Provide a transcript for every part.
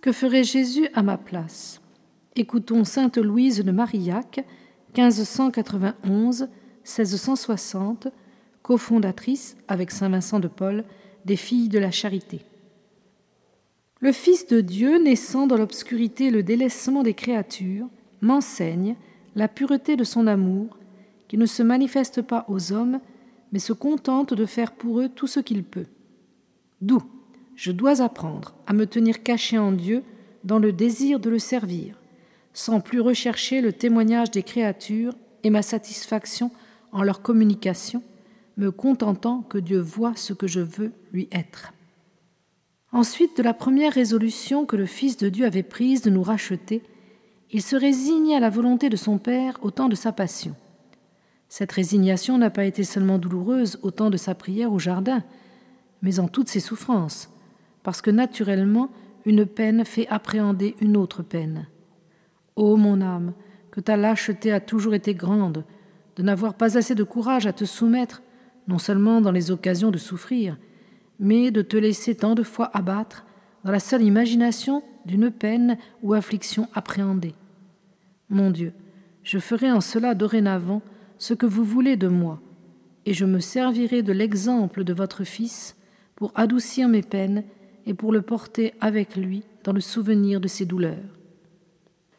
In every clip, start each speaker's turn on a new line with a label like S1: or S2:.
S1: Que ferait Jésus à ma place? Écoutons Sainte Louise de Marillac, 1591-1660, cofondatrice, avec Saint Vincent de Paul, des Filles de la Charité. Le Fils de Dieu, naissant dans l'obscurité le délaissement des créatures, m'enseigne la pureté de son amour, qui ne se manifeste pas aux hommes, mais se contente de faire pour eux tout ce qu'il peut. D'où? Je dois apprendre à me tenir caché en Dieu dans le désir de le servir, sans plus rechercher le témoignage des créatures et ma satisfaction en leur communication, me contentant que Dieu voit ce que je veux lui être. Ensuite de la première résolution que le Fils de Dieu avait prise de nous racheter, il se résigne à la volonté de son Père au temps de sa passion. Cette résignation n'a pas été seulement douloureuse au temps de sa prière au jardin, mais en toutes ses souffrances, parce que naturellement une peine fait appréhender une autre peine. Ô mon âme, que ta lâcheté a toujours été grande, de n'avoir pas assez de courage à te soumettre, non seulement dans les occasions de souffrir, mais de te laisser tant de fois abattre dans la seule imagination d'une peine ou affliction appréhendée. Mon Dieu, je ferai en cela dorénavant ce que vous voulez de moi, et je me servirai de l'exemple de votre Fils pour adoucir mes peines et pour le porter avec lui dans le souvenir de ses douleurs.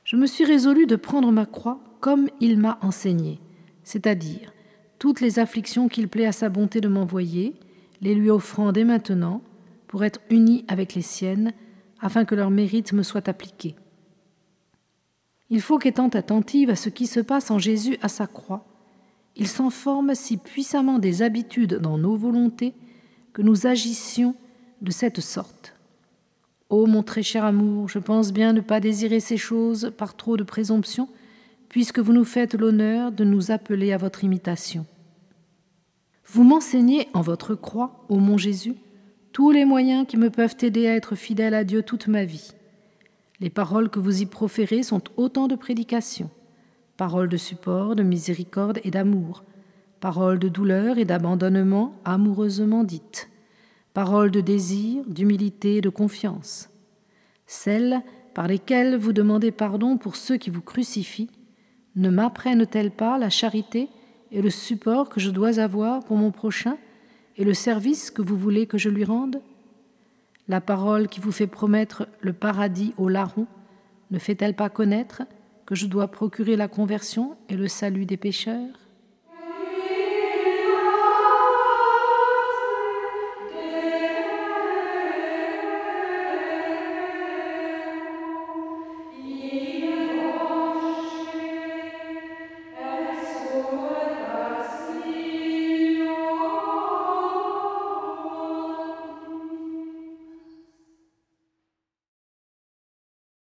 S1: Je me suis résolu de prendre ma croix comme il m'a enseigné, c'est-à-dire toutes les afflictions qu'il plaît à sa bonté de m'envoyer, les lui offrant dès maintenant, pour être uni avec les siennes, afin que leur mérite me soit appliqué. Il faut qu'étant attentive à ce qui se passe en Jésus à sa croix, il s'en forme si puissamment des habitudes dans nos volontés que nous agissions de cette sorte. Ô mon très cher amour, je pense bien ne pas désirer ces choses par trop de présomption, puisque vous nous faites l'honneur de nous appeler à votre imitation. Vous m'enseignez en votre croix, ô mon Jésus, tous les moyens qui me peuvent aider à être fidèle à Dieu toute ma vie. Les paroles que vous y proférez sont autant de prédications, paroles de support, de miséricorde et d'amour, paroles de douleur et d'abandonnement amoureusement dites paroles de désir, d'humilité et de confiance, celles par lesquelles vous demandez pardon pour ceux qui vous crucifient, ne m'apprennent-elles pas la charité et le support que je dois avoir pour mon prochain et le service que vous voulez que je lui rende? La parole qui vous fait promettre le paradis au larron ne fait-elle pas connaître que je dois procurer la conversion et le salut des pécheurs?